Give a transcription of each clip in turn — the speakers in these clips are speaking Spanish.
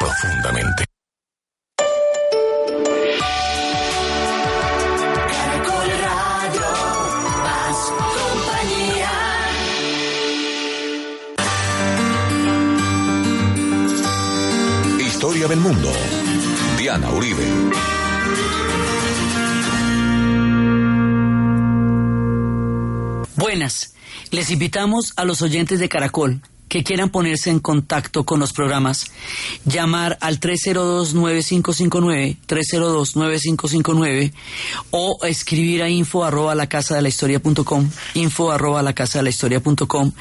profundamente. Historia del mundo. Diana Uribe. Buenas. Les invitamos a los oyentes de Caracol que quieran ponerse en contacto con los programas, llamar al 302-9559, 302-9559, o escribir a info arroba la casa de la historia punto com, info arroba la casa de la historia punto com,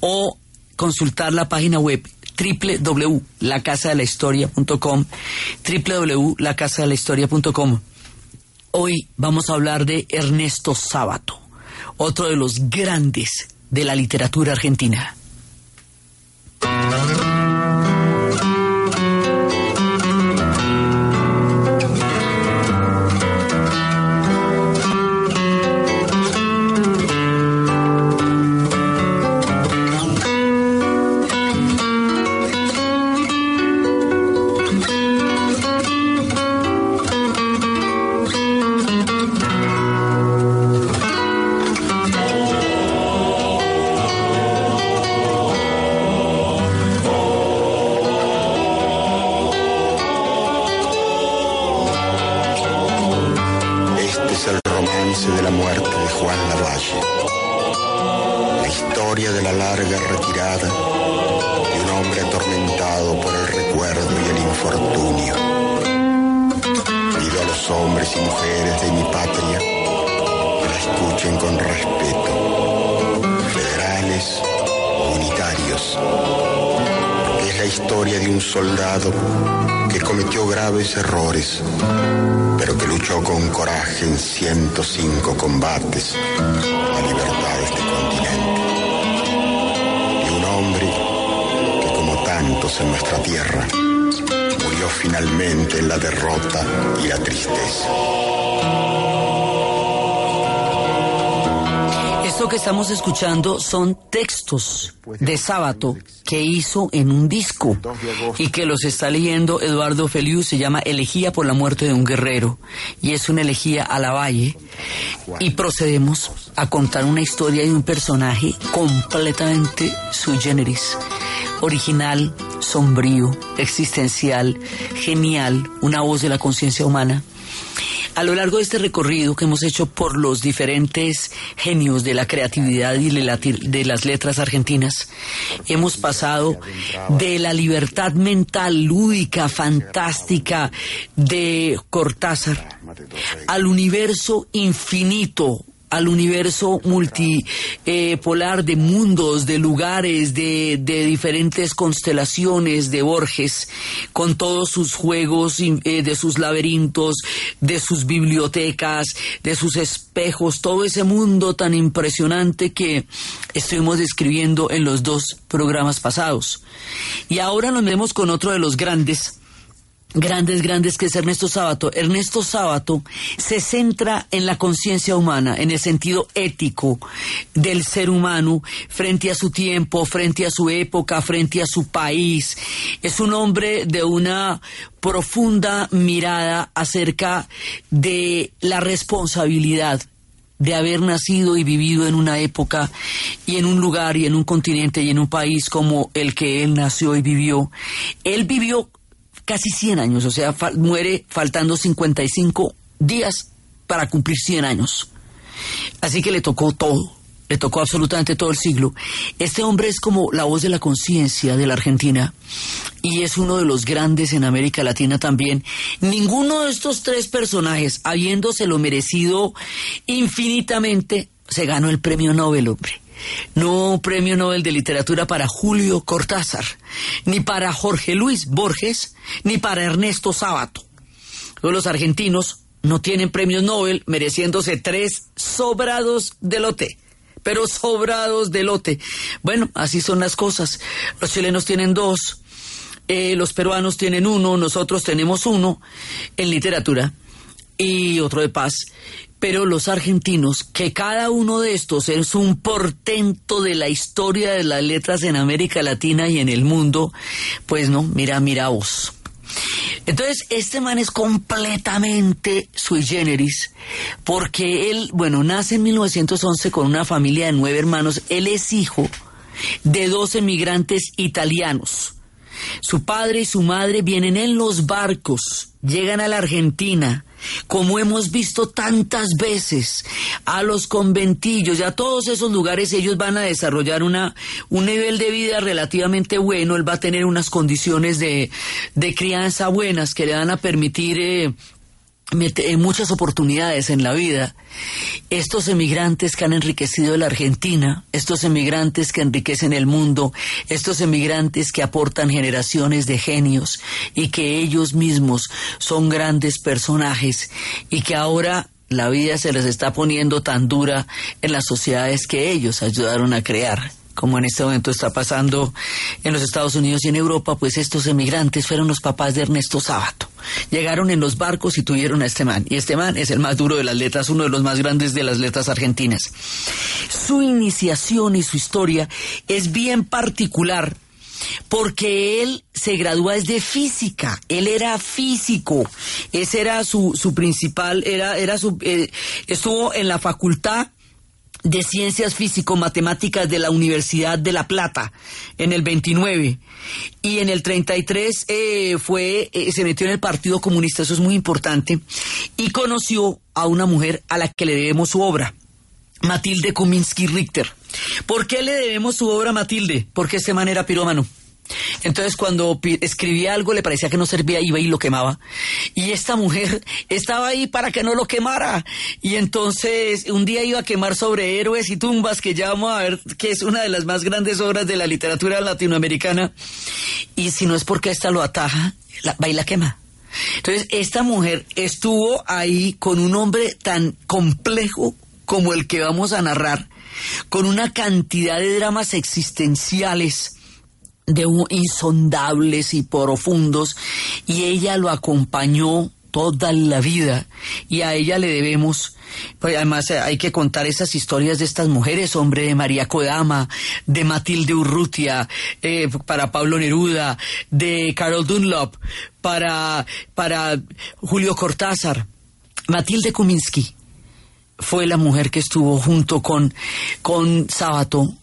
o consultar la página web www.lacasadelahistoria.com, www.lacasadelahistoria.com. Hoy vamos a hablar de Ernesto Sábato, otro de los grandes de la literatura argentina. Thank you. Romance de la muerte de Juan Lavalle. La historia de la larga retirada de un hombre atormentado por el recuerdo y el infortunio. Pido a los hombres y mujeres de mi patria que la escuchen con respeto. Federales, unitarios. Es la historia de un soldado que cometió graves errores pero que luchó con coraje en 105 combates a la libertad de este continente. Y un hombre que, como tantos en nuestra tierra, murió finalmente en la derrota y la tristeza. Esto que estamos escuchando son textos de sábado que hizo en un disco y que los está leyendo Eduardo Feliu, se llama Elegía por la muerte de un guerrero y es una elegía a la valle y procedemos a contar una historia de un personaje completamente sui generis, original, sombrío, existencial, genial, una voz de la conciencia humana. A lo largo de este recorrido que hemos hecho por los diferentes genios de la creatividad y de, la- de las letras argentinas, hemos pasado de la libertad mental lúdica, fantástica de Cortázar al universo infinito al universo multipolar de mundos, de lugares, de, diferentes constelaciones de Borges, con todos sus juegos, eh, de sus laberintos, de sus bibliotecas, de sus espejos, todo ese mundo tan impresionante que estuvimos describiendo en los dos programas pasados. Y ahora nos vemos con otro de los grandes grandes, grandes, que es Ernesto Sábato. Ernesto Sábato se centra en la conciencia humana, en el sentido ético del ser humano frente a su tiempo, frente a su época, frente a su país. Es un hombre de una profunda mirada acerca de la responsabilidad de haber nacido y vivido en una época y en un lugar y en un continente y en un país como el que él nació y vivió. Él vivió casi 100 años, o sea, muere faltando 55 días para cumplir 100 años. Así que le tocó todo, le tocó absolutamente todo el siglo. Este hombre es como la voz de la conciencia de la Argentina y es uno de los grandes en América Latina también. Ninguno de estos tres personajes, habiéndoselo merecido infinitamente, se ganó el premio Nobel, hombre. No premio Nobel de literatura para Julio Cortázar, ni para Jorge Luis Borges, ni para Ernesto Sábato. Los argentinos no tienen premios Nobel mereciéndose tres sobrados de lote pero sobrados de lote. Bueno, así son las cosas. Los chilenos tienen dos, eh, los peruanos tienen uno, nosotros tenemos uno en literatura y otro de paz. Pero los argentinos, que cada uno de estos es un portento de la historia de las letras en América Latina y en el mundo, pues no, mira, mira vos. Entonces, este man es completamente sui generis, porque él, bueno, nace en 1911 con una familia de nueve hermanos. Él es hijo de dos emigrantes italianos. Su padre y su madre vienen en los barcos, llegan a la Argentina, como hemos visto tantas veces, a los conventillos y a todos esos lugares ellos van a desarrollar una, un nivel de vida relativamente bueno, él va a tener unas condiciones de, de crianza buenas que le van a permitir eh, en muchas oportunidades en la vida. Estos emigrantes que han enriquecido la Argentina, estos emigrantes que enriquecen el mundo, estos emigrantes que aportan generaciones de genios y que ellos mismos son grandes personajes y que ahora la vida se les está poniendo tan dura en las sociedades que ellos ayudaron a crear como en este momento está pasando en los Estados Unidos y en Europa, pues estos emigrantes fueron los papás de Ernesto Sábato. Llegaron en los barcos y tuvieron a este man. Y este man es el más duro de las letras, uno de los más grandes de las letras argentinas. Su iniciación y su historia es bien particular porque él se gradúa desde física, él era físico, ese era su, su principal, era, era su, eh, estuvo en la facultad de Ciencias Físico-Matemáticas de la Universidad de La Plata en el 29 y en el 33 eh, fue eh, se metió en el Partido Comunista, eso es muy importante, y conoció a una mujer a la que le debemos su obra, Matilde Kuminski Richter. ¿Por qué le debemos su obra a Matilde? Porque este man era pirómano. Entonces cuando escribía algo le parecía que no servía, iba y lo quemaba. Y esta mujer estaba ahí para que no lo quemara. Y entonces un día iba a quemar sobre héroes y tumbas, que ya vamos a ver que es una de las más grandes obras de la literatura latinoamericana. Y si no es porque esta lo ataja, la, va y la quema. Entonces esta mujer estuvo ahí con un hombre tan complejo como el que vamos a narrar, con una cantidad de dramas existenciales de insondables y profundos y ella lo acompañó toda la vida y a ella le debemos pues además eh, hay que contar esas historias de estas mujeres, hombre, de María Kodama, de Matilde Urrutia, eh, para Pablo Neruda, de Carol Dunlop, para, para Julio Cortázar. Matilde Kuminski fue la mujer que estuvo junto con, con Sábato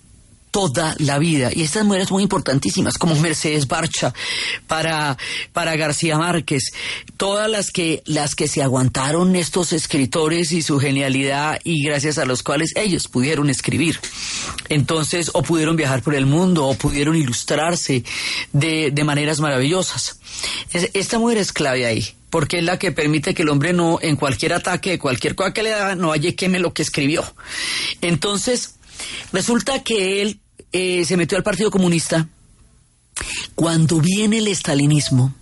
toda la vida. Y estas mujeres muy importantísimas, como Mercedes Barcha, para, para García Márquez, todas las que, las que se aguantaron estos escritores y su genialidad y gracias a los cuales ellos pudieron escribir. Entonces, o pudieron viajar por el mundo, o pudieron ilustrarse de, de maneras maravillosas. Esta mujer es clave ahí porque es la que permite que el hombre no, en cualquier ataque, cualquier cosa que le da, no haya queme lo que escribió. Entonces, Resulta que él eh, se metió al Partido Comunista cuando viene el estalinismo,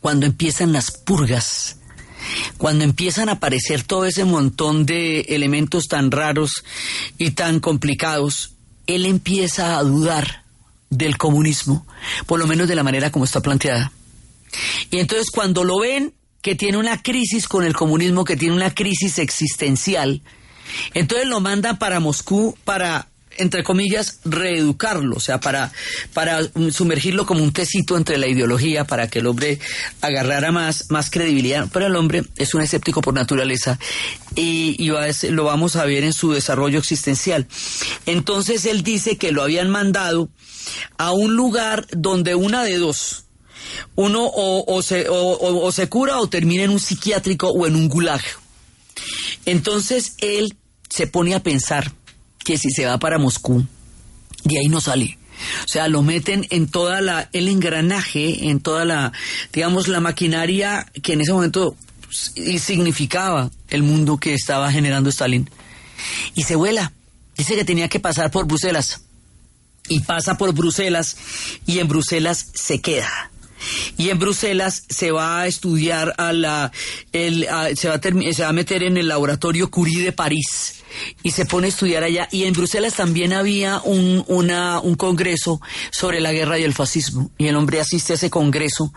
cuando empiezan las purgas, cuando empiezan a aparecer todo ese montón de elementos tan raros y tan complicados, él empieza a dudar del comunismo, por lo menos de la manera como está planteada. Y entonces cuando lo ven que tiene una crisis con el comunismo, que tiene una crisis existencial, entonces lo mandan para Moscú para entre comillas, reeducarlo, o sea, para, para sumergirlo como un tecito entre la ideología, para que el hombre agarrara más, más credibilidad. Pero el hombre es un escéptico por naturaleza y, lo vamos a ver en su desarrollo existencial. Entonces él dice que lo habían mandado a un lugar donde una de dos, uno o se, o se cura o termina en un psiquiátrico o en un gulag. Entonces él se pone a pensar que si se va para Moscú, de ahí no sale. O sea, lo meten en toda la, el engranaje, en toda la, digamos, la maquinaria que en ese momento significaba el mundo que estaba generando Stalin. Y se vuela. Dice que tenía que pasar por Bruselas. Y pasa por Bruselas y en Bruselas se queda y en Bruselas se va a estudiar a la, el, se, va a se va a meter en el laboratorio Curie de París y se pone a estudiar allá. Y en Bruselas también había un, un congreso sobre la guerra y el fascismo. Y el hombre asiste a ese congreso.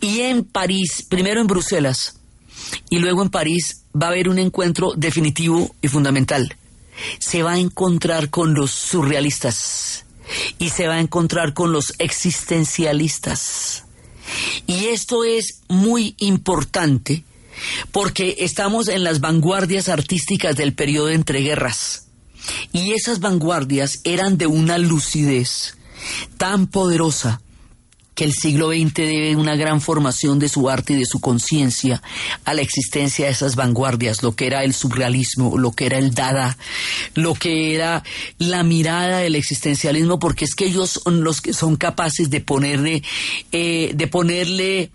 Y en París, primero en Bruselas y luego en París, va a haber un encuentro definitivo y fundamental. Se va a encontrar con los surrealistas y se va a encontrar con los existencialistas Y esto es muy importante porque estamos en las vanguardias artísticas del periodo entre guerras. Y esas vanguardias eran de una lucidez tan poderosa que el siglo XX debe una gran formación de su arte y de su conciencia a la existencia de esas vanguardias, lo que era el surrealismo, lo que era el dada, lo que era la mirada del existencialismo, porque es que ellos son los que son capaces de ponerle, eh, de ponerle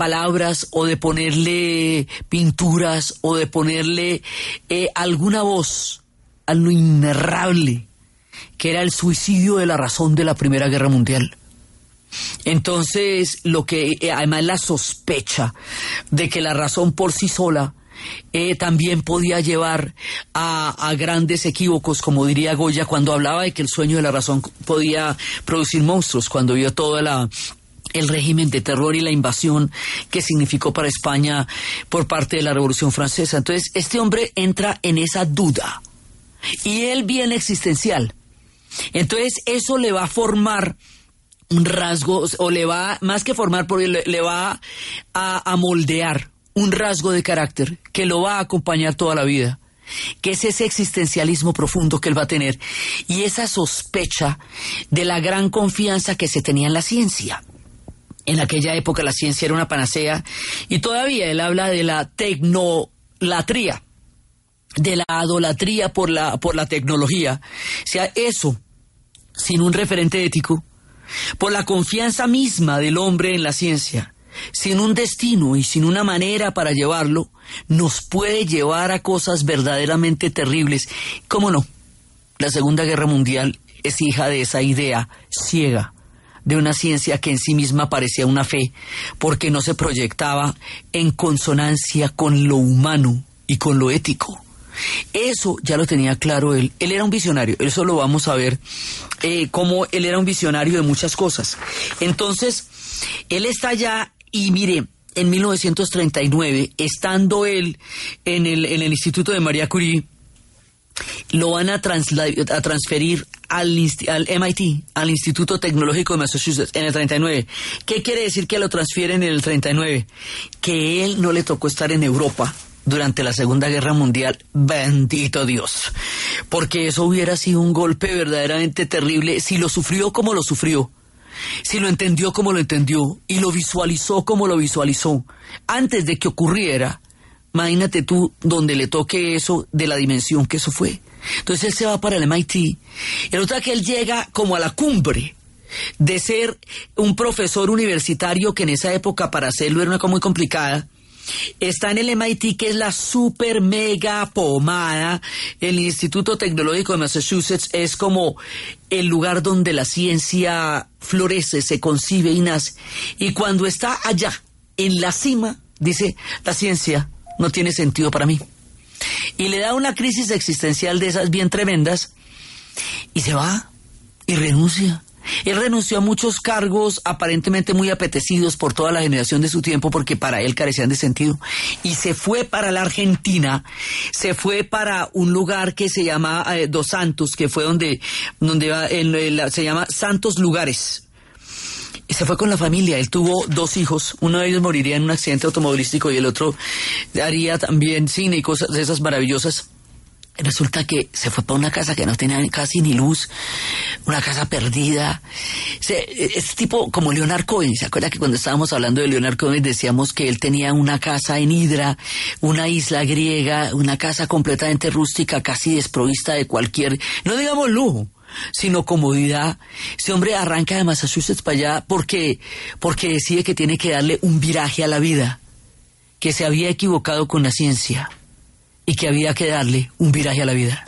palabras o de ponerle pinturas o de ponerle eh, alguna voz a lo innerrable que era el suicidio de la razón de la Primera Guerra Mundial. Entonces, lo que eh, además la sospecha de que la razón por sí sola eh, también podía llevar a, a, grandes equívocos, como diría Goya cuando hablaba de que el sueño de la razón podía producir monstruos, cuando vio toda la el régimen de terror y la invasión que significó para España por parte de la Revolución Francesa. Entonces, este hombre entra en esa duda y él bien existencial. Entonces, eso le va a formar un rasgo, o le va, más que formar, porque le, va a, a moldear un rasgo de carácter que lo va a acompañar toda la vida que es ese existencialismo profundo que él va a tener y esa sospecha de la gran confianza que se tenía en la ciencia. En aquella época la ciencia era una panacea y todavía él habla de la tecnolatría, de la adolatría por la, por la tecnología. O sea, eso, sin un referente ético, por la confianza misma del hombre en la ciencia, sin un destino y sin una manera para llevarlo, nos puede llevar a cosas verdaderamente terribles. ¿Cómo no? La Segunda Guerra Mundial es hija de esa idea ciega de una ciencia que en sí misma parecía una fe, porque no se proyectaba en consonancia con lo humano y con lo ético. Eso ya lo tenía claro él. Él era un visionario. Eso lo vamos a ver eh, cómo él era un visionario de muchas cosas. Entonces, él está allá y mire, en 1939, estando él en el, en el Instituto de María Curie, lo van a, a transferir al, MIT, al Instituto Tecnológico de Massachusetts, en el 39. ¿Qué quiere decir que lo transfieren en el 39? Que él no le tocó estar en Europa, durante la Segunda Guerra Mundial, bendito Dios, porque eso hubiera sido un golpe verdaderamente terrible si lo sufrió como lo sufrió, si lo entendió como lo entendió y lo visualizó como lo visualizó, antes de que ocurriera, imagínate tú donde le toque eso de la dimensión que eso fue. Entonces él se va para el MIT, otra que él llega como a la cumbre de ser un profesor universitario que en esa época para hacerlo era una cosa muy complicada, Está en el MIT, que es la super mega pomada. El Instituto Tecnológico de Massachusetts es como el lugar donde la ciencia florece, se concibe y nace. Y cuando está allá, en la cima, dice, la ciencia no tiene sentido para mí. Y le da una crisis existencial de esas bien tremendas y se va y renuncia él renunció a muchos cargos aparentemente muy apetecidos por toda la generación de su tiempo porque para él carecían de sentido. Y se fue para la Argentina, se fue para un lugar que se llama eh, Dos Santos, que fue donde, donde se llama Santos Lugares. Se fue con la familia. Él tuvo dos hijos. Uno de ellos moriría en un accidente automovilístico y el otro haría también cine y cosas de esas maravillosas resulta que se fue para una casa que no tenía casi ni luz, una casa perdida. Es tipo como Leonard Cohen. ¿Se acuerda que cuando estábamos hablando de Leonard Cohen decíamos que él tenía una casa en Hidra, una isla griega, una casa completamente rústica, casi desprovista de cualquier, no digamos lujo, sino comodidad. Ese hombre arranca de Massachusetts para allá porque, porque decide que tiene que darle un viraje a la vida, que se había equivocado con la ciencia y que había que darle un viraje a la vida.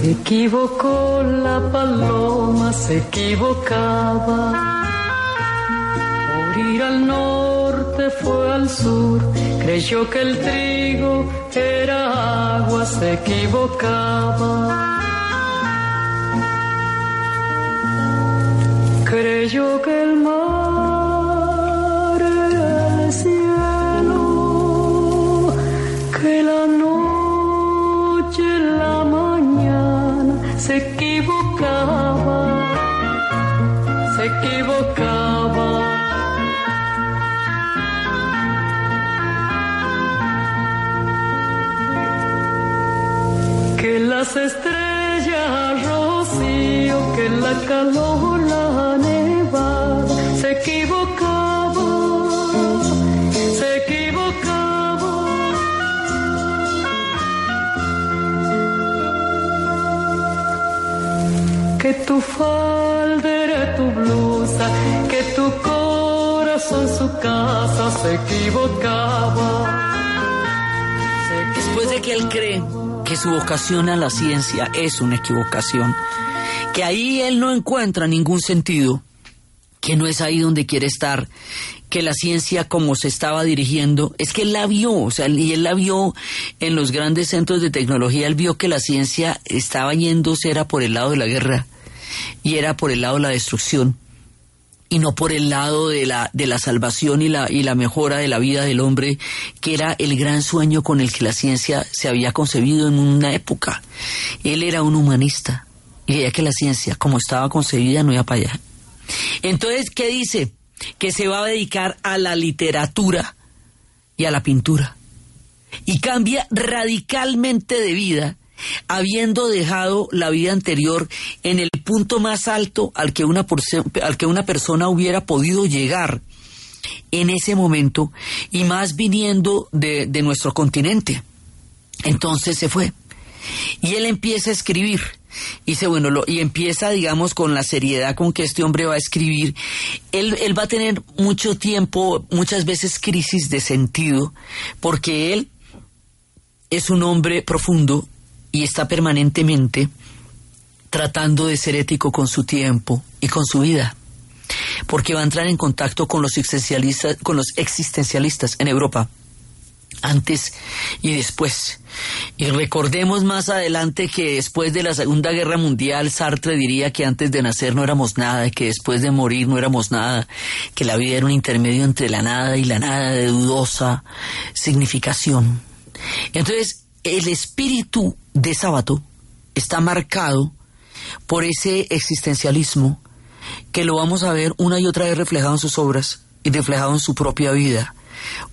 Se equivocó la paloma, se equivocaba. Por ir al norte fue al sur, creyó que el trigo era agua, se equivocaba. creyó que el mar calor, la nevada, se equivocaba, se equivocaba. Que tu falda era tu blusa, que tu corazón su casa se equivocaba. Después de que él cree que su vocación a la ciencia es una equivocación, ahí él no encuentra ningún sentido, que no es ahí donde quiere estar, que la ciencia como se estaba dirigiendo, es que él la vio, o sea, y él la vio en los grandes centros de tecnología, él vio que la ciencia estaba yéndose, era por el lado de la guerra y era por el lado de la destrucción y no por el lado de la, de la salvación y la, y la mejora de la vida del hombre, que era el gran sueño con el que la ciencia se había concebido en una época. Él era un humanista y veía que la ciencia, como estaba concebida, no iba para allá. Entonces, ¿qué dice? Que se va a dedicar a la literatura y a la pintura. Y cambia radicalmente de vida habiendo dejado la vida anterior en el punto más alto al que una, al que una persona hubiera podido llegar en ese momento y más viniendo de, de nuestro continente. Entonces se fue. Y él empieza a escribir. Y dice, bueno, lo, y empieza, digamos, con la seriedad con que este hombre va a escribir. Él, él va a tener mucho tiempo, muchas veces crisis de sentido, porque él es un hombre profundo, y está permanentemente tratando de ser ético con su tiempo y con su vida, porque va a entrar en contacto con los existencialistas, con los existencialistas en Europa, antes y después. Y recordemos más adelante que después de la Segunda Guerra Mundial, Sartre diría que antes de nacer no éramos nada, que después de morir no éramos nada, que la vida era un intermedio entre la nada y la nada de dudosa significación. Entonces, el espíritu de sábado está marcado por ese existencialismo que lo vamos a ver una y otra vez reflejado en sus obras y reflejado en su propia vida.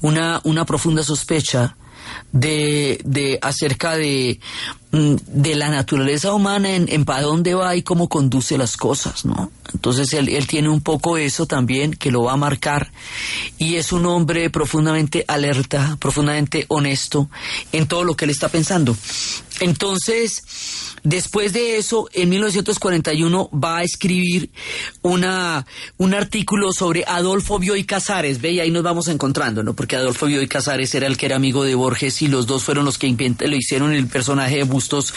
Una, una profunda sospecha de, de acerca de, mm, de la naturaleza humana en, en para dónde va y cómo conduce las cosas, ¿no? Entonces él, él tiene un poco eso también que lo va a marcar y es un hombre profundamente alerta, profundamente honesto en todo lo que él está pensando. Entonces, después de eso, en 1941 va a escribir una, un artículo sobre Adolfo Bioy Casares, ve, y ahí nos vamos encontrando, ¿no? Porque Adolfo Bioy Casares era el que era amigo de Borges y los dos fueron los que lo hicieron el personaje de Bustos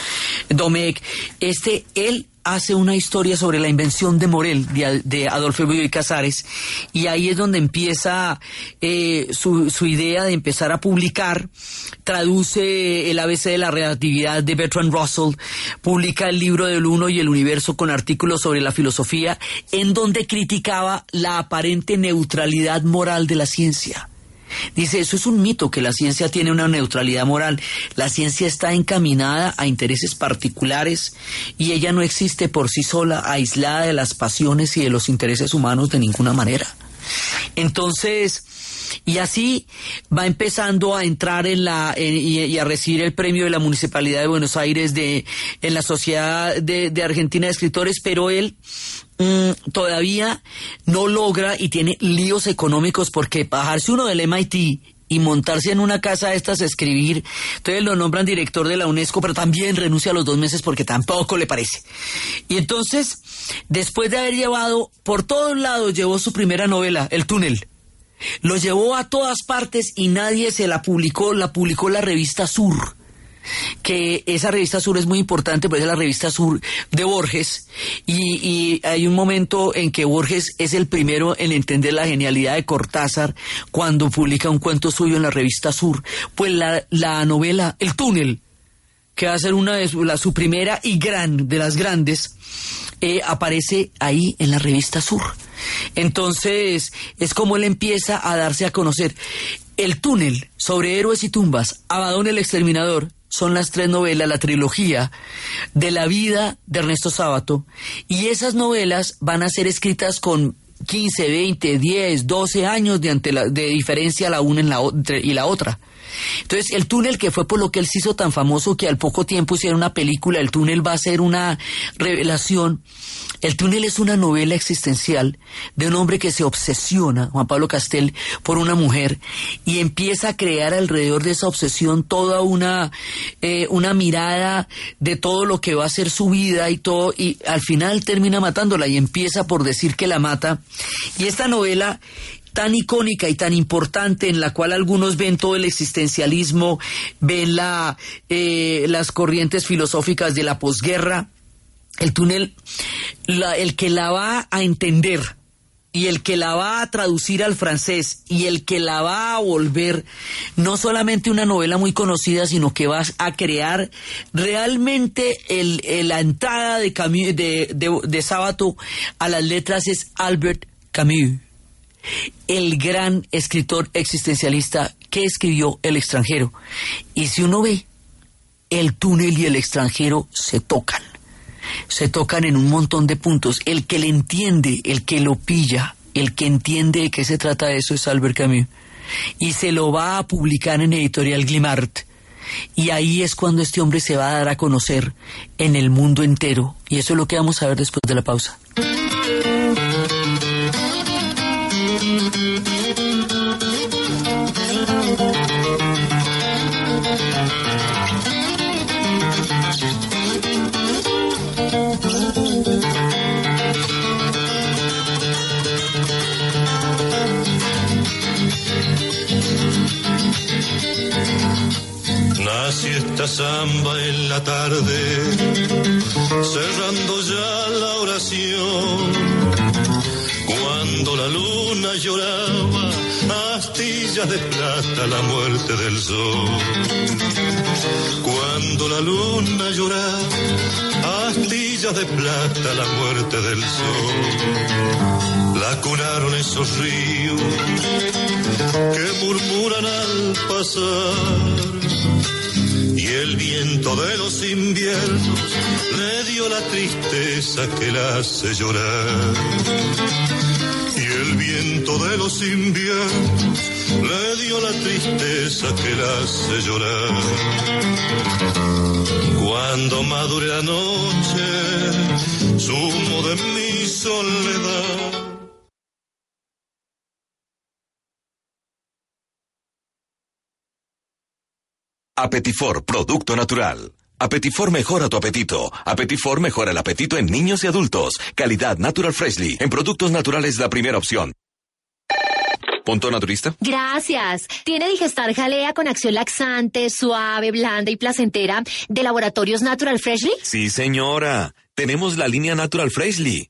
Domecq. Este, él hace una historia sobre la invención de Morel, de, Adolfo Bioy Casares, y ahí es donde empieza eh, su, su, idea de empezar a publicar, traduce el ABC de la relatividad de Bertrand Russell, publica el libro del uno y el universo con artículos sobre la filosofía, en donde criticaba la aparente neutralidad moral de la ciencia. Dice, eso es un mito, que la ciencia tiene una neutralidad moral. La ciencia está encaminada a intereses particulares y ella no existe por sí sola, aislada de las pasiones y de los intereses humanos de ninguna manera. Entonces, y así va empezando a entrar en la y, a recibir el premio de la Municipalidad de Buenos Aires de en la Sociedad de, de Argentina de Escritores, pero él mm, todavía no logra y tiene líos económicos porque bajarse uno del MIT y montarse en una casa de estas a escribir. Entonces lo nombran director de la UNESCO, pero también renuncia a los dos meses porque tampoco le parece. Y entonces, después de haber llevado, por todos lados, llevó su primera novela, El túnel. Lo llevó a todas partes y nadie se la publicó, la publicó la revista Sur que esa revista Sur es muy importante, pues es la revista Sur de Borges, y, hay un momento en que Borges es el primero en entender la genialidad de Cortázar cuando publica un cuento suyo en la revista Sur, pues la, la novela El túnel, que va a ser una de su, la, su primera y gran, de las grandes, eh, aparece ahí en la revista Sur. Entonces, es como él empieza a darse a conocer. El túnel sobre héroes y tumbas, Abadón el exterminador, son las tres novelas, la trilogía de la vida de Ernesto Sábato, y esas novelas van a ser escritas con 15, 20, 10, 12 años de, ante la, de diferencia la una en la, y la otra. Entonces, el túnel, que fue por lo que él se hizo tan famoso que al poco tiempo hicieron una película, el túnel va a ser una revelación. El túnel es una novela existencial de un hombre que se obsesiona, Juan Pablo Castel, por una mujer y empieza a crear alrededor de esa obsesión toda una, eh, una mirada de todo lo que va a ser su vida y todo, y al final termina matándola y empieza por decir que la mata. Y esta novela tan icónica y tan importante en la cual algunos ven todo el existencialismo, ven la, eh, las corrientes filosóficas de la posguerra, el túnel, el que la va a entender y el que la va a traducir al francés y el que la va a volver no solamente una novela muy conocida, sino que va a crear realmente el, la entrada de, de, de, de Sábato a las letras es Albert Camus el gran escritor existencialista que escribió El extranjero. Y si uno ve, el túnel y el extranjero se tocan. Se tocan en un montón de puntos. El que le entiende, el que lo pilla, el que entiende de qué se trata eso es Albert Camus. Y se lo va a publicar en Editorial Glimart. Y ahí es cuando este hombre se va a dar a conocer en el mundo entero. Y eso es lo que vamos a ver después de la pausa. Nació esta samba en la tarde, cerrando ya la oración cuando la luna lloraba, astillas de plata la muerte del sol. Cuando la luna lloraba, astillas de plata la muerte del sol. La curaron esos ríos que murmuran al pasar y el viento de los inviernos le dio la tristeza que la hace llorar. Y el viento de los inviernos le dio la tristeza que la hace llorar. Cuando madure la noche, sumo de mi soledad Apetifor, producto natural. Apetifor mejora tu apetito. Apetifor mejora el apetito en niños y adultos. Calidad Natural Freshly. En productos naturales la primera opción. ¿Punto naturista? Gracias. ¿Tiene Digestar Jalea con acción laxante, suave, blanda y placentera de Laboratorios Natural Freshly? Sí, señora. Tenemos la línea Natural Freshly.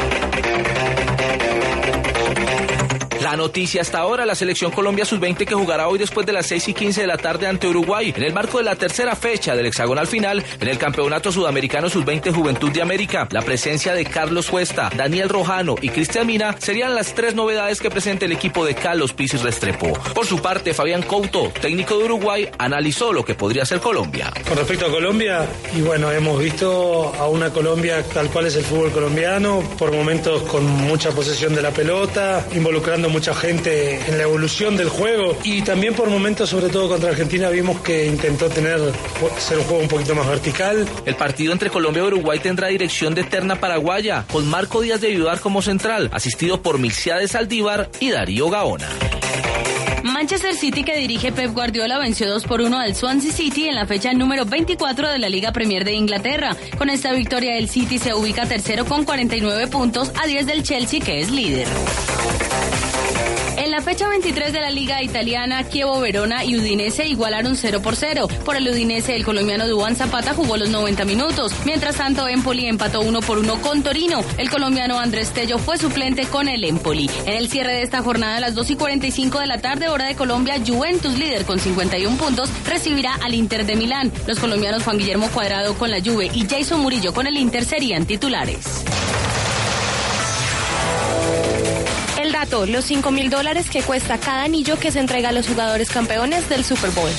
La noticia hasta ahora, la selección Colombia Sub-20 que jugará hoy después de las 6 y 15 de la tarde ante Uruguay en el marco de la tercera fecha del hexagonal final en el Campeonato Sudamericano Sub-20 Juventud de América. La presencia de Carlos Cuesta, Daniel Rojano y Cristian Mina serían las tres novedades que presenta el equipo de Carlos Pisis Restrepo. Por su parte, Fabián Couto, técnico de Uruguay, analizó lo que podría ser Colombia. Con respecto a Colombia, y bueno, hemos visto a una Colombia tal cual es el fútbol colombiano, por momentos con mucha posesión de la pelota, involucrando mucha gente en la evolución del juego y también por momentos, sobre todo contra Argentina, vimos que intentó tener ser un juego un poquito más vertical. El partido entre Colombia y Uruguay tendrá dirección de Eterna Paraguaya, con Marco Díaz de Ayudar como central, asistido por de Saldívar y Darío Gaona. Manchester City que dirige Pep Guardiola venció 2 por 1 al Swansea City en la fecha número 24 de la Liga Premier de Inglaterra. Con esta victoria el City se ubica tercero con 49 puntos a 10 del Chelsea que es líder. En la fecha 23 de la Liga Italiana, Chievo Verona y Udinese igualaron 0 por 0. Por el Udinese, el colombiano Duan Zapata jugó los 90 minutos. Mientras tanto, Empoli empató 1 por 1 con Torino. El colombiano Andrés Tello fue suplente con el Empoli. En el cierre de esta jornada, a las 2 y 45 de la tarde, hora de Colombia, Juventus, líder con 51 puntos, recibirá al Inter de Milán. Los colombianos Juan Guillermo Cuadrado con la Juve y Jason Murillo con el Inter serían titulares. Los 5 mil dólares que cuesta cada anillo que se entrega a los jugadores campeones del Super Bowl.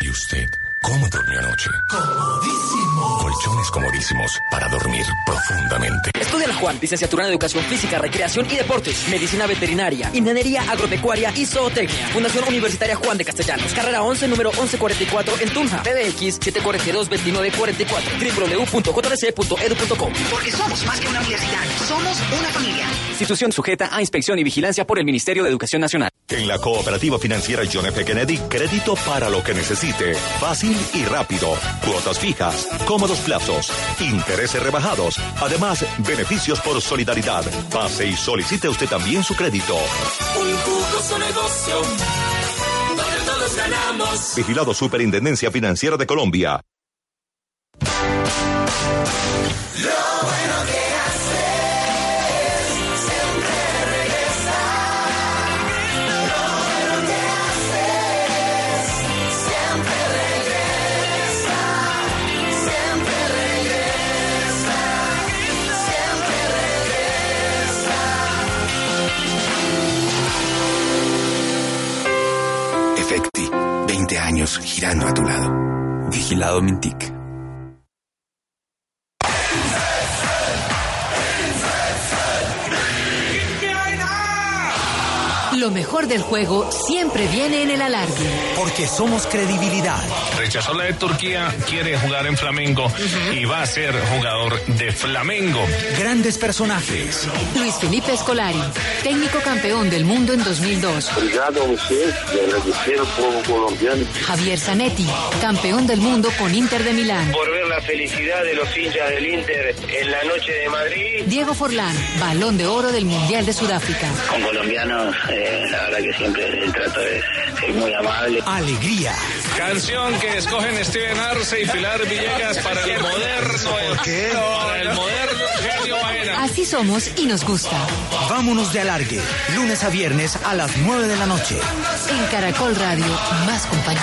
¿Y usted cómo durmió anoche? Comodísimo. Colchones comodísimos para dormir profundamente. Estudia la Juan, licenciatura en Educación Física, Recreación y Deportes, Medicina Veterinaria, Ingeniería Agropecuaria y Zootecnia. Fundación Universitaria Juan de Castellanos, carrera 11, número 1144 en Tunja. PBX 742-2944, www.jrc.edu.com. Porque somos más que una universidad, somos una familia. Institución sujeta a inspección y vigilancia por el Ministerio de Educación Nacional. En la Cooperativa Financiera John F. Kennedy, crédito para lo que necesite. Fácil y rápido. Cuotas fijas, cómodos plazos, intereses rebajados. Además, beneficios por solidaridad. Pase y solicite usted también su crédito. Un jugoso negocio donde todos ganamos. Vigilado Superintendencia Financiera de Colombia. Girando a tu lado. Vigilado Mintic. Lo mejor del juego siempre viene en el alargue. Porque somos credibilidad. Rechazó la de Turquía, quiere jugar en Flamengo y va a ser jugador de Flamengo. Grandes personajes. Luis Felipe Escolari, técnico campeón del mundo en 2002. Obrigado a usted y agradecer al pueblo colombiano. Javier Zanetti, campeón del mundo con Inter de Milán. Por ver la felicidad de los hinchas del Inter en la noche de Madrid. Diego Forlán, balón de oro del Mundial de Sudáfrica. Con colombianos. Eh, la verdad que siempre el trato es, es, muy amable. Alegría. Canción que escogen Steven Arce y Pilar Villegas para el moderno. ¿Por qué? Para el moderno genio Baena. Así somos y nos gusta. Vámonos de alargue, lunes a viernes a las 9 de la noche. En Caracol Radio, más compañía.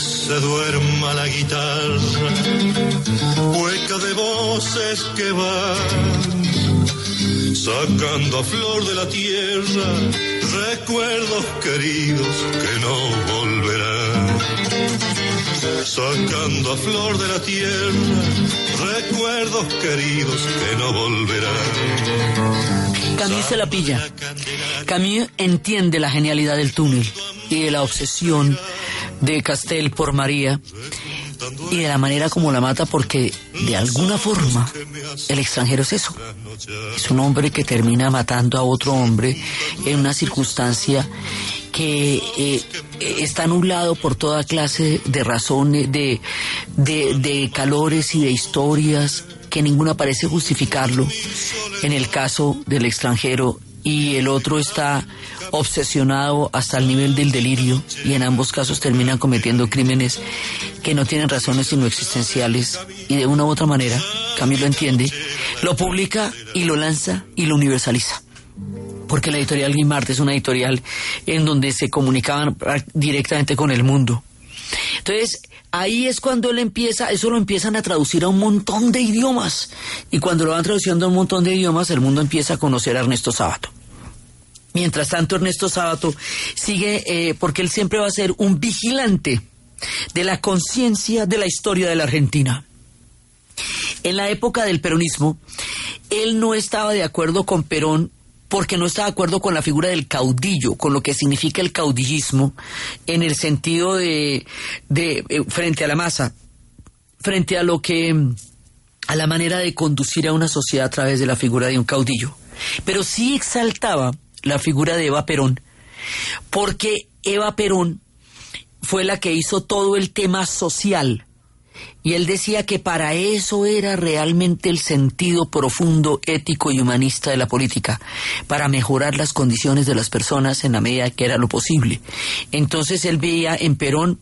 Se duerma la guitarra, hueca de voces que van sacando a flor de la tierra recuerdos queridos que no volverán. Sacando a flor de la tierra recuerdos queridos que no volverán. Camus se la pilla. Camus entiende la genialidad del túnel y de la obsesión de Castel por María y de la manera como la mata porque de alguna forma el extranjero es eso. Es un hombre que termina matando a otro hombre en una circunstancia que eh, está anulado por toda clase de razones, de, de, de calores y de historias que ninguna parece justificarlo en el caso del extranjero y el otro está obsesionado hasta el nivel del delirio y en ambos casos terminan cometiendo crímenes que no tienen razones sino existenciales y de una u otra manera, Camilo entiende, lo publica y lo lanza y lo universaliza. Porque la editorial Guimard es una editorial en donde se comunicaban directamente con el mundo. Entonces, ahí es cuando él empieza, eso lo empiezan a traducir a un montón de idiomas. Y cuando lo van traduciendo a un montón de idiomas, el mundo empieza a conocer a Ernesto Sábato. Mientras tanto, Ernesto Sábato sigue, eh, porque él siempre va a ser un vigilante de la conciencia de la historia de la Argentina. En la época del peronismo, él no estaba de acuerdo con Perón porque no estaba de acuerdo con la figura del caudillo, con lo que significa el caudillismo en el sentido de, de eh, frente a la masa, frente a lo que a la manera de conducir a una sociedad a través de la figura de un caudillo. Pero sí exaltaba la figura de Eva Perón, porque Eva Perón fue la que hizo todo el tema social. Y él decía que para eso era realmente el sentido profundo, ético y humanista de la política, para mejorar las condiciones de las personas en la medida que era lo posible. Entonces él veía en Perón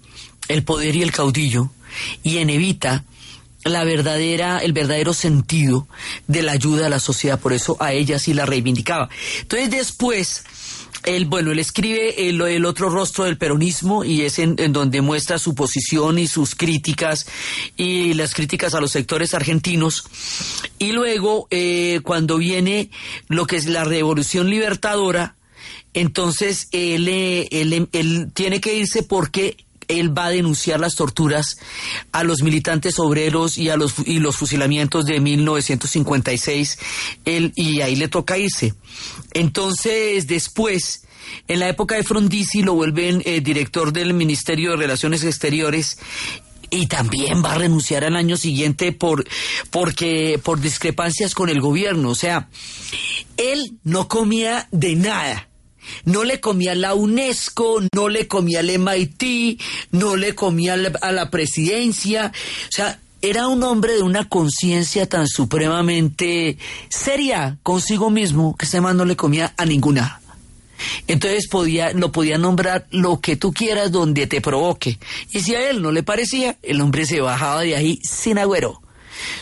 el poder y el caudillo, y en Evita la verdadera, el verdadero sentido de la ayuda a la sociedad, por eso a ella sí la reivindicaba. Entonces después, él, bueno, él escribe el, otro rostro del peronismo y es en, donde muestra su posición y sus críticas y las críticas a los sectores argentinos. Y luego, eh, cuando viene lo que es la revolución libertadora, entonces él, eh, él, él tiene que irse porque él va a denunciar las torturas a los militantes obreros y a los y los fusilamientos de 1956 él y ahí le toca irse. Entonces después en la época de Frondizi lo vuelven eh, director del Ministerio de Relaciones Exteriores y también va a renunciar al año siguiente por porque por discrepancias con el gobierno, o sea, él no comía de nada no le comía a la UNESCO, no le comía al MIT, no le comía a la presidencia. O sea, era un hombre de una conciencia tan supremamente seria consigo mismo que ese man no le comía a ninguna. Entonces podía, lo podía nombrar lo que tú quieras donde te provoque. Y si a él no le parecía, el hombre se bajaba de ahí sin agüero. O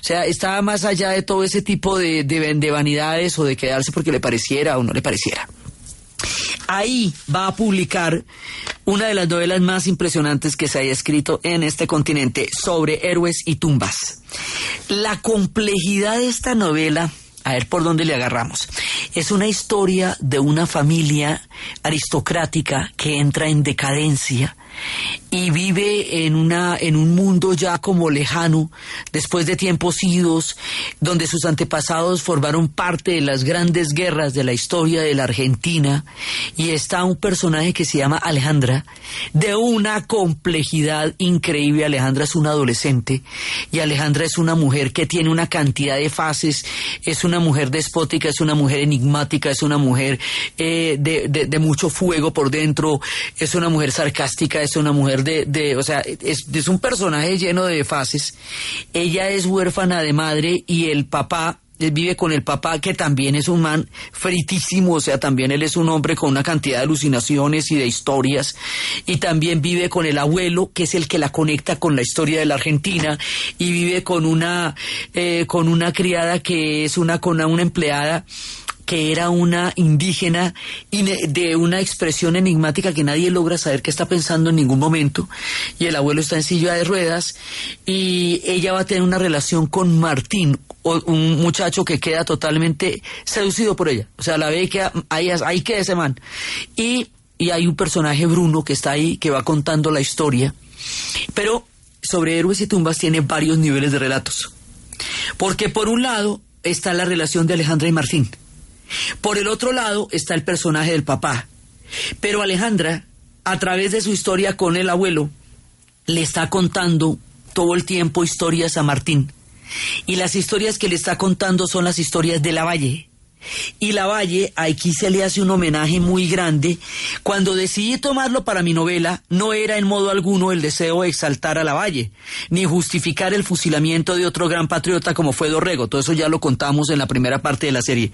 sea, estaba más allá de todo ese tipo de, de, de vanidades o de quedarse porque le pareciera o no le pareciera ahí va a publicar una de las novelas más impresionantes que se haya escrito en este continente sobre héroes y tumbas. La complejidad de esta novela, a ver por dónde le agarramos, es una historia de una familia aristocrática que entra en decadencia y vive en una en un mundo ya como lejano después de tiempos idos donde sus antepasados formaron parte de las grandes guerras de la historia de la Argentina y está un personaje que se llama Alejandra de una complejidad increíble. Alejandra es una adolescente y Alejandra es una mujer que tiene una cantidad de fases. Es una mujer despótica es una mujer enigmática es una mujer eh, de, mucho fuego por dentro es una mujer sarcástica es una mujer de, de o sea, es, es, un personaje lleno de fases. Ella es huérfana de madre y el papá vive con el papá que también es un man fritísimo, o sea, también él es un hombre con una cantidad de alucinaciones y de historias, y también vive con el abuelo, que es el que la conecta con la historia de la Argentina, y vive con una, eh, con una criada que es una, con una empleada que era una indígena de una expresión enigmática que nadie logra saber qué está pensando en ningún momento, y el abuelo está en silla de ruedas, y ella va a tener una relación con Martín, un muchacho que queda totalmente seducido por ella, o sea, la ve que ahí, ahí queda ese man, y, y hay un personaje Bruno que está ahí, que va contando la historia, pero sobre héroes y tumbas tiene varios niveles de relatos, porque por un lado está la relación de Alejandra y Martín, por el otro lado está el personaje del papá. Pero Alejandra, a través de su historia con el abuelo, le está contando todo el tiempo historias a Martín. Y las historias que le está contando son las historias de la Valle. Y la Valle, aquí se le hace un homenaje muy grande. Cuando decidí tomarlo para mi novela, no era en modo alguno el deseo de exaltar a la Valle, ni justificar el fusilamiento de otro gran patriota como fue Dorrego, todo eso ya lo contamos en la primera parte de la serie,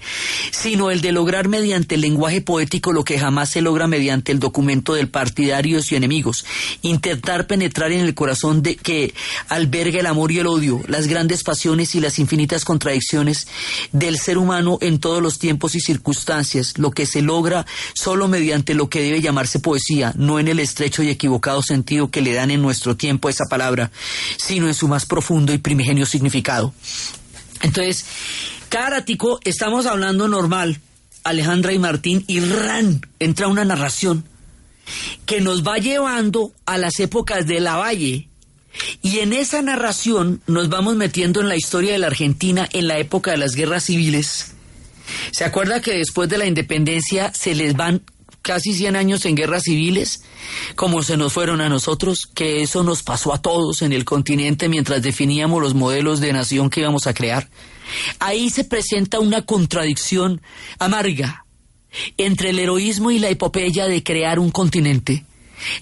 sino el de lograr mediante el lenguaje poético lo que jamás se logra mediante el documento del partidarios y enemigos, intentar penetrar en el corazón de que alberga el amor y el odio, las grandes pasiones y las infinitas contradicciones del ser humano en todos los tiempos y circunstancias, lo que se logra solo mediante lo que debe llamarse poesía, no en el estrecho y equivocado sentido que le dan en nuestro tiempo esa palabra, sino en su más profundo y primigenio significado. Entonces, cada ratico estamos hablando normal, Alejandra y Martín, y ran, entra una narración que nos va llevando a las épocas de la Valle. Y en esa narración nos vamos metiendo en la historia de la Argentina en la época de las guerras civiles. ¿Se acuerda que después de la independencia se les van casi 100 años en guerras civiles, como se nos fueron a nosotros, que eso nos pasó a todos en el continente mientras definíamos los modelos de nación que íbamos a crear? Ahí se presenta una contradicción amarga entre el heroísmo y la epopeya de crear un continente,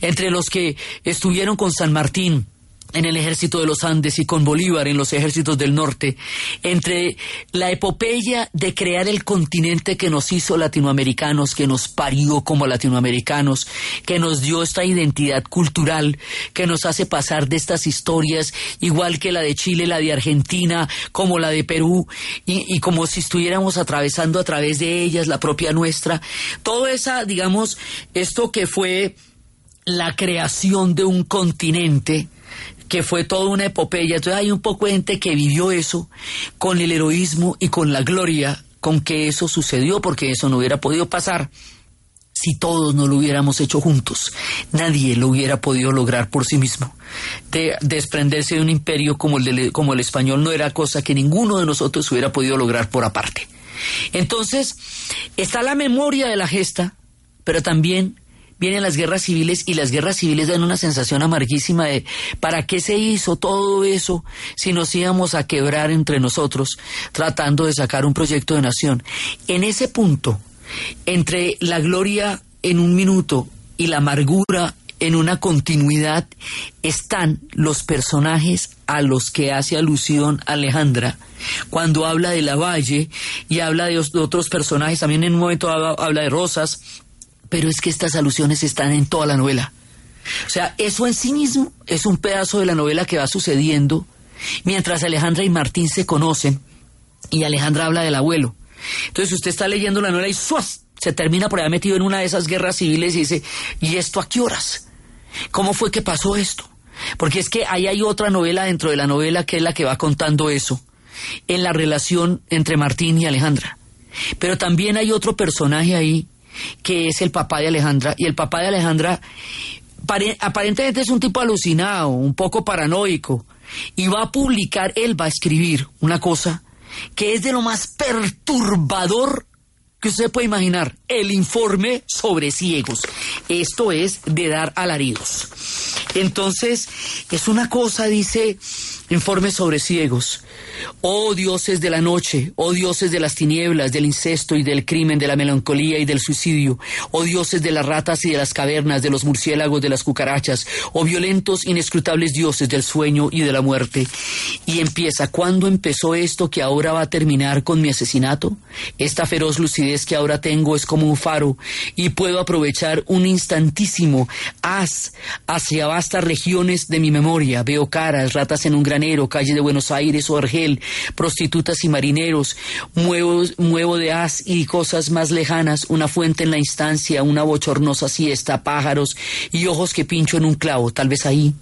entre los que estuvieron con San Martín, en el ejército de los Andes y con Bolívar en los ejércitos del norte, entre la epopeya de crear el continente que nos hizo latinoamericanos, que nos parió como latinoamericanos, que nos dio esta identidad cultural, que nos hace pasar de estas historias, igual que la de Chile, la de Argentina, como la de Perú, y, como si estuviéramos atravesando a través de ellas la propia nuestra. Todo esa, digamos, esto que fue la creación de un continente, que fue toda una epopeya. Entonces hay un poco de gente que vivió eso con el heroísmo y con la gloria con que eso sucedió, porque eso no hubiera podido pasar si todos no lo hubiéramos hecho juntos. Nadie lo hubiera podido lograr por sí mismo. De desprenderse de un imperio como el, de, como el español no era cosa que ninguno de nosotros hubiera podido lograr por aparte. Entonces, está la memoria de la gesta, pero también vienen las guerras civiles y las guerras civiles dan una sensación amarguísima de ¿para qué se hizo todo eso si nos íbamos a quebrar entre nosotros tratando de sacar un proyecto de nación? En ese punto, entre la gloria en un minuto y la amargura en una continuidad, están los personajes a los que hace alusión Alejandra cuando habla de la valle y habla de otros personajes, también en un momento habla de Rosas, pero es que estas alusiones están en toda la novela. O sea, eso en sí mismo es un pedazo de la novela que va sucediendo mientras Alejandra y Martín se conocen y Alejandra habla del abuelo. Entonces usted está leyendo la novela y ¡suas! se termina por haber metido en una de esas guerras civiles y dice, ¿y esto a qué horas? ¿Cómo fue que pasó esto? Porque es que ahí hay otra novela dentro de la novela que es la que va contando eso, en la relación entre Martín y Alejandra. Pero también hay otro personaje ahí que es el papá de Alejandra, y el papá de Alejandra aparentemente es un tipo alucinado, un poco paranoico, y va a publicar, él va a escribir una cosa que es de lo más perturbador que usted puede imaginar, el informe sobre ciegos. Esto es de dar alaridos. Entonces, es una cosa, dice, informe sobre ciegos. Oh dioses de la noche, oh dioses de las tinieblas, del incesto y del crimen, de la melancolía y del suicidio, oh dioses de las ratas y de las cavernas, de los murciélagos, de las cucarachas, oh violentos, inescrutables dioses del sueño y de la muerte. Y empieza, ¿cuándo empezó esto que ahora va a terminar con mi asesinato? Esta feroz lucidez que ahora tengo es como un faro y puedo aprovechar un instantísimo haz hacia vastas regiones de mi memoria. Veo caras, ratas en un granero, calle de Buenos Aires o Argel, prostitutas y marineros, muevo, muevo de haz y cosas más lejanas, una fuente en la instancia, una bochornosa siesta, pájaros y ojos que pincho en un clavo, tal vez ahí,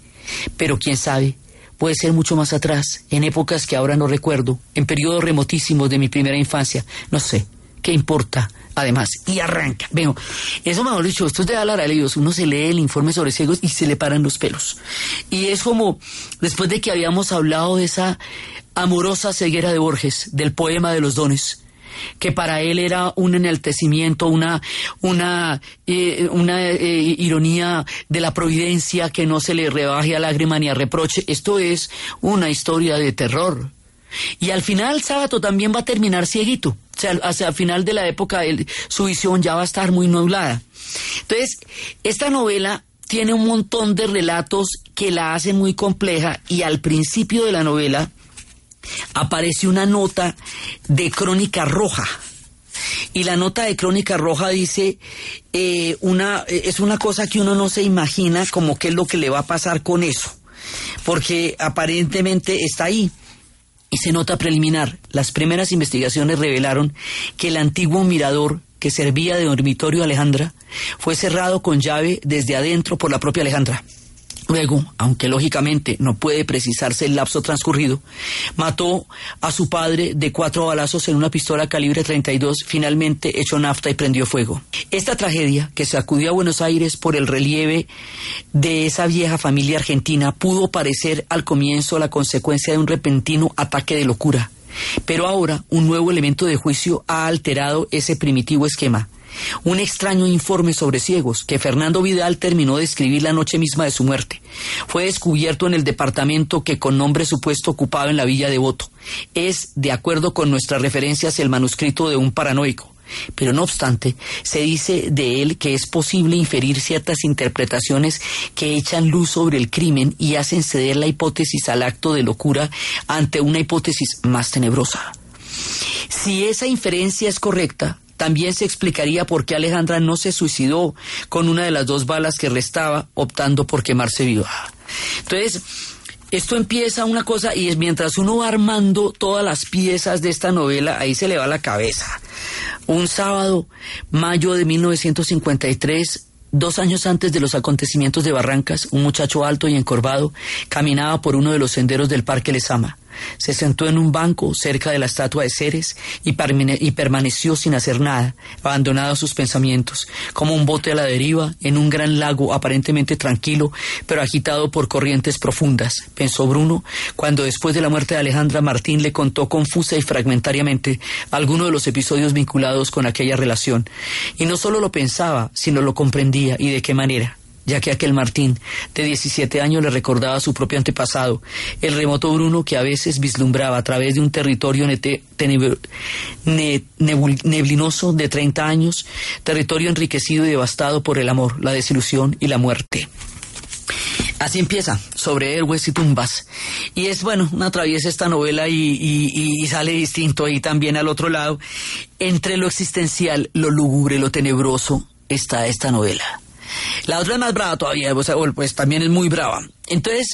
pero quién sabe. Puede ser mucho más atrás, en épocas que ahora no recuerdo, en periodos remotísimos de mi primera infancia, no sé, ¿qué importa? además, y arranca. Veo, eso mejor dicho, esto es de Alar Dios, uno se lee el informe sobre ciegos y se le paran los pelos. Y es como, después de que habíamos hablado de esa amorosa ceguera de Borges, del poema de los dones, que para él era un enaltecimiento, una, una, eh, una eh, ironía de la providencia que no se le rebaje a lágrima ni a reproche. Esto es una historia de terror. Y al final Sábato también va a terminar cieguito. O sea, hacia el final de la época su visión ya va a estar muy nublada. Entonces, esta novela tiene un montón de relatos que la hacen muy compleja y al principio de la novela aparece una nota de crónica roja. Y la nota de crónica roja dice eh, una es una cosa que uno no se imagina como qué es lo que le va a pasar con eso, porque aparentemente está ahí. Y se nota preliminar. Las primeras investigaciones revelaron que el antiguo mirador que servía de dormitorio a Alejandra fue cerrado con llave desde adentro por la propia Alejandra. Luego, aunque lógicamente no puede precisarse el lapso transcurrido, mató a su padre de cuatro balazos en una pistola calibre 32, finalmente echó nafta y prendió fuego. Esta tragedia, que sacudió a Buenos Aires por el relieve de esa vieja familia argentina, pudo parecer al comienzo la consecuencia de un repentino ataque de locura. Pero ahora un nuevo elemento de juicio ha alterado ese primitivo esquema. Un extraño informe sobre ciegos que Fernando Vidal terminó de escribir la noche misma de su muerte. Fue descubierto en el departamento que con nombre supuesto ocupaba en la villa de Voto. Es, de acuerdo con nuestras referencias, el manuscrito de un paranoico. Pero no obstante, se dice de él que es posible inferir ciertas interpretaciones que echan luz sobre el crimen y hacen ceder la hipótesis al acto de locura ante una hipótesis más tenebrosa. Si esa inferencia es correcta, también se explicaría por qué Alejandra no se suicidó con una de las dos balas que restaba, optando por quemarse viva. Entonces, esto empieza una cosa y es mientras uno va armando todas las piezas de esta novela, ahí se le va la cabeza. Un sábado, mayo de 1953, Dos años antes de los acontecimientos de Barrancas, un muchacho alto y encorvado caminaba por uno de los senderos del Parque Lesama. Se sentó en un banco cerca de la estatua de Ceres y, permaneció sin hacer nada, abandonado a sus pensamientos, como un bote a la deriva en un gran lago aparentemente tranquilo, pero agitado por corrientes profundas, pensó Bruno, cuando después de la muerte de Alejandra Martín le contó confusa y fragmentariamente algunos de los episodios vinculados con aquella relación. Y no solo lo pensaba, sino lo comprendía y de qué manera ya que aquel Martín de 17 años le recordaba su propio antepasado, el remoto Bruno que a veces vislumbraba a través de un territorio neblinoso de 30 años, territorio enriquecido y devastado por el amor, la desilusión y la muerte. Así empieza, sobre héroes y tumbas. Y es, bueno, una atraviesa esta novela y, y, sale distinto ahí también al otro lado. Entre lo existencial, lo lúgubre, lo tenebroso, está esta novela. La otra es más brava todavía, pues, pues también es muy brava. Entonces,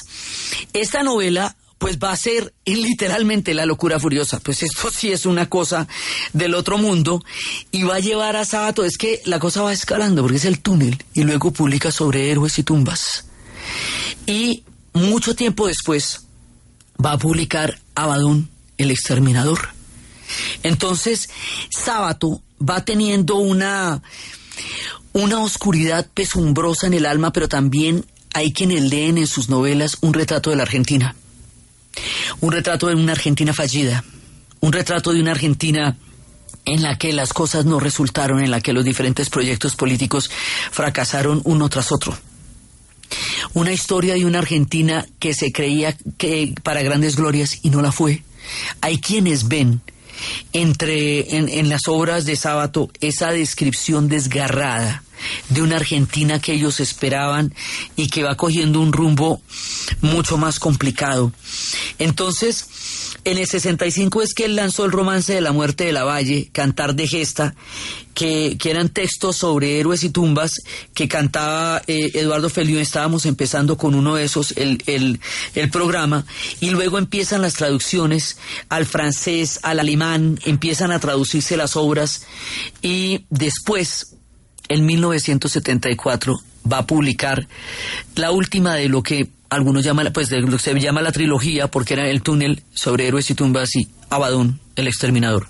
esta novela pues va a ser literalmente la locura furiosa. Pues esto sí es una cosa del otro mundo y va a llevar a Sabato. Es que la cosa va escalando porque es el túnel y luego publica sobre héroes y tumbas. Y mucho tiempo después va a publicar Abadón, el exterminador. Entonces, Sábato va teniendo una una oscuridad pesumbrosa en el alma, pero también hay quienes leen en sus novelas un retrato de la Argentina. Un retrato de una Argentina fallida. Un retrato de una Argentina en la que las cosas no resultaron, en la que los diferentes proyectos políticos fracasaron uno tras otro. Una historia de una Argentina que se creía que para grandes glorias y no la fue. Hay quienes ven entre en, en las obras de Sábato esa descripción desgarrada de una Argentina que ellos esperaban y que va cogiendo un rumbo mucho más complicado. Entonces, en el 65 es que él lanzó el romance de la muerte de la Valle, Cantar de Gesta, que, eran textos sobre héroes y tumbas que cantaba eh, Eduardo Feliu. Estábamos empezando con uno de esos, el, el, el programa, y luego empiezan las traducciones al francés, al alemán, empiezan a traducirse las obras, y después, en 1974, va a publicar la última de lo que algunos llaman, pues de lo que se llama la trilogía, porque era el túnel sobre héroes y tumbas y Abadón, el exterminador.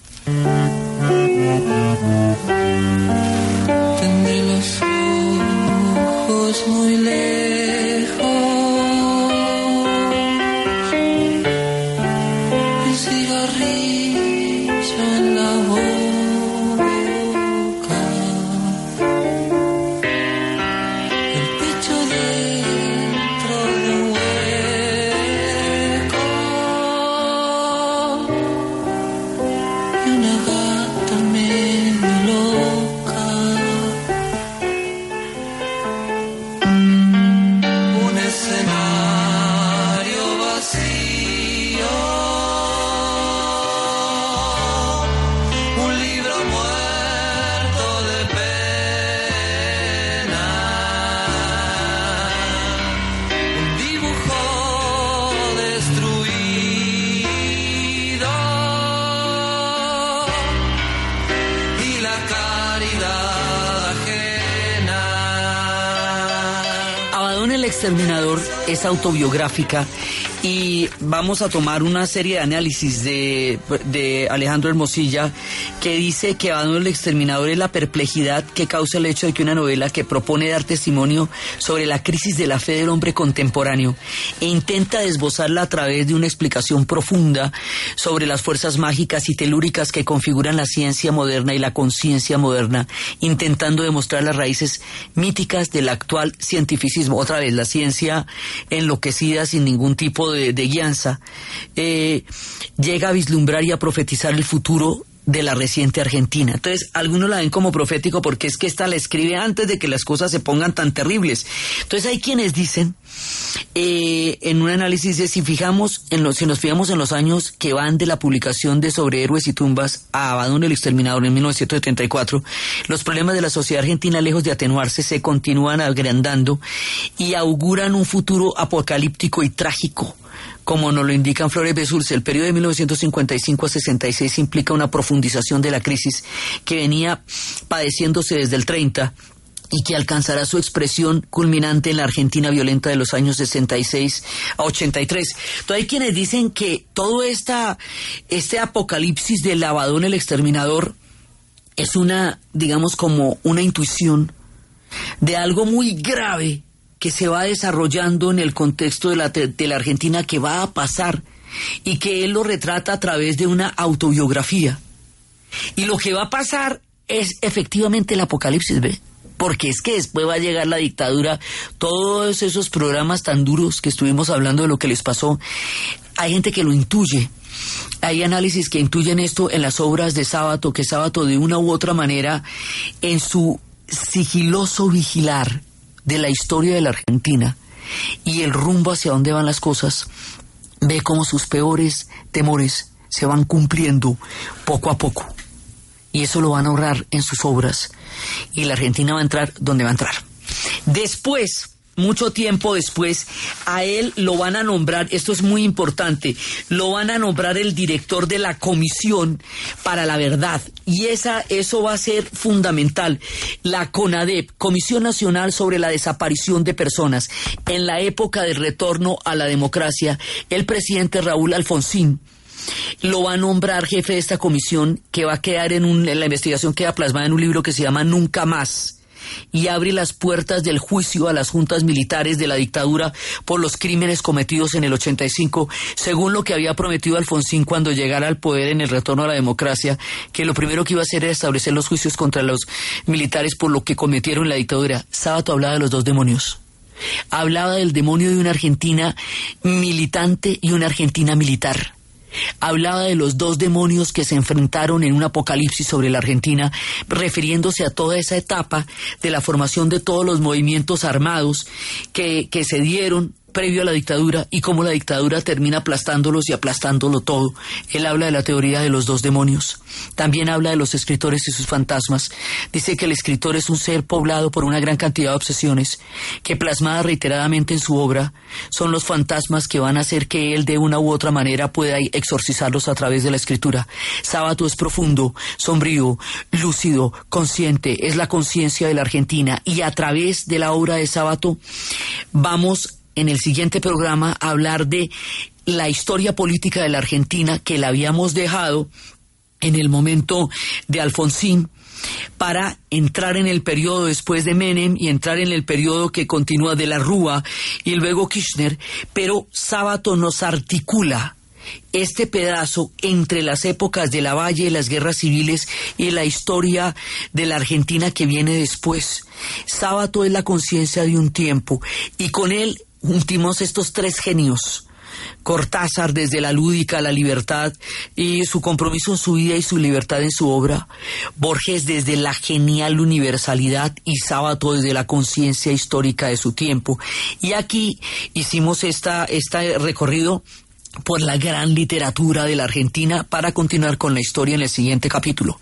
Es autobiográfica y vamos a tomar una serie de análisis de, de Alejandro Hermosilla que dice que Abadón el Exterminador es la perplejidad que causa el hecho de que una novela que propone dar testimonio sobre la crisis de la fe del hombre contemporáneo e intenta desbozarla a través de una explicación profunda sobre las fuerzas mágicas y telúricas que configuran la ciencia moderna y la conciencia moderna, intentando demostrar las raíces míticas del actual cientificismo. Otra vez, la ciencia enloquecida sin ningún tipo de, de guianza, eh, llega a vislumbrar y a profetizar el futuro de la reciente Argentina. Entonces, algunos la ven como profético porque es que esta la escribe antes de que las cosas se pongan tan terribles. Entonces, hay quienes dicen, eh, en un análisis de si fijamos, en los, si nos fijamos en los años que van de la publicación de Sobre Héroes y Tumbas a Abadón el Exterminador en 1974, los problemas de la sociedad argentina, lejos de atenuarse, se continúan agrandando y auguran un futuro apocalíptico y trágico como nos lo indican Flores Besulce, el periodo de 1955 a 66 implica una profundización de la crisis que venía padeciéndose desde el 30 y que alcanzará su expresión culminante en la Argentina violenta de los años 66 a 83. Entonces hay quienes dicen que todo esta, este apocalipsis del lavadón, el exterminador, es una, digamos, como una intuición de algo muy grave que se va desarrollando en el contexto de la, de la Argentina que va a pasar y que él lo retrata a través de una autobiografía. Y lo que va a pasar es efectivamente el apocalipsis, ¿ve? Porque es que después va a llegar la dictadura, todos esos programas tan duros que estuvimos hablando de lo que les pasó, hay gente que lo intuye. Hay análisis que intuyen esto en las obras de Sábato, que Sábato de una u otra manera, en su sigiloso vigilar, de la historia de la Argentina y el rumbo hacia dónde van las cosas, ve cómo sus peores temores se van cumpliendo poco a poco. Y eso lo van a ahorrar en sus obras. Y la Argentina va a entrar donde va a entrar. Después, mucho tiempo después, a él lo van a nombrar, esto es muy importante, lo van a nombrar el director de la Comisión para la Verdad. Y esa, eso va a ser fundamental. La CONADEP, Comisión Nacional sobre la Desaparición de Personas. En la época del retorno a la democracia, el presidente Raúl Alfonsín lo va a nombrar jefe de esta comisión que va a quedar en, un, en la investigación queda plasmada en un libro que se llama Nunca Más y abre las puertas del juicio a las juntas militares de la dictadura por los crímenes cometidos en el 85, según lo que había prometido Alfonsín cuando llegara al poder en el retorno a la democracia, que lo primero que iba a hacer era establecer los juicios contra los militares por lo que cometieron la dictadura. Sábato hablaba de los dos demonios. Hablaba del demonio de una Argentina militante y una Argentina militar hablaba de los dos demonios que se enfrentaron en un apocalipsis sobre la Argentina, refiriéndose a toda esa etapa de la formación de todos los movimientos armados que, que se dieron previo a la dictadura y cómo la dictadura termina aplastándolos y aplastándolo todo. Él habla de la teoría de los dos demonios. También habla de los escritores y sus fantasmas. Dice que el escritor es un ser poblado por una gran cantidad de obsesiones que plasmada reiteradamente en su obra son los fantasmas que van a hacer que él de una u otra manera pueda exorcizarlos a través de la escritura. Sábato es profundo, sombrío, lúcido, consciente, es la conciencia de la Argentina y a través de la obra de Sábato vamos en el siguiente programa hablar de la historia política de la Argentina que la habíamos dejado en el momento de Alfonsín para entrar en el periodo después de Menem y entrar en el periodo que continúa de la Rúa y luego Kirchner, pero Sábato nos articula este pedazo entre las épocas de la Valle, las guerras civiles y la historia de la Argentina que viene después. Sábato es la conciencia de un tiempo y con él juntimos estos tres genios. Cortázar desde la lúdica la libertad y su compromiso en su vida y su libertad en su obra. Borges desde la genial universalidad y Sábato desde la conciencia histórica de su tiempo. Y aquí hicimos esta, este recorrido por la gran literatura de la Argentina para continuar con la historia en el siguiente capítulo.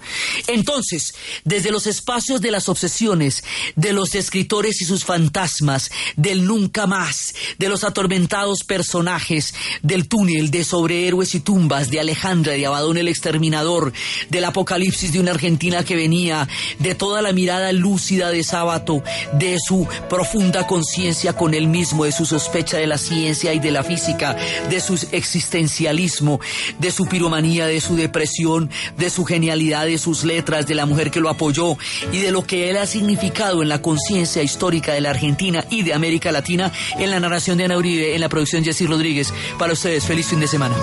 Entonces, desde los espacios de las obsesiones, de los escritores y sus fantasmas, del nunca más, de los atormentados personajes, del túnel de sobrehéroes y tumbas, de Alejandra, de Abadón el Exterminador, del apocalipsis de una Argentina que venía, de toda la mirada lúcida de Sábato, de su profunda conciencia con él mismo, de su sospecha de la ciencia y de la física, de sus existencialismo, de su piromanía, de su depresión, de su genialidad, de sus letras, de la mujer que lo apoyó y de lo que él ha significado en la conciencia histórica de la Argentina y de América Latina en la narración de Ana Uribe, en la producción Jessy Rodríguez. Para ustedes, feliz fin de semana.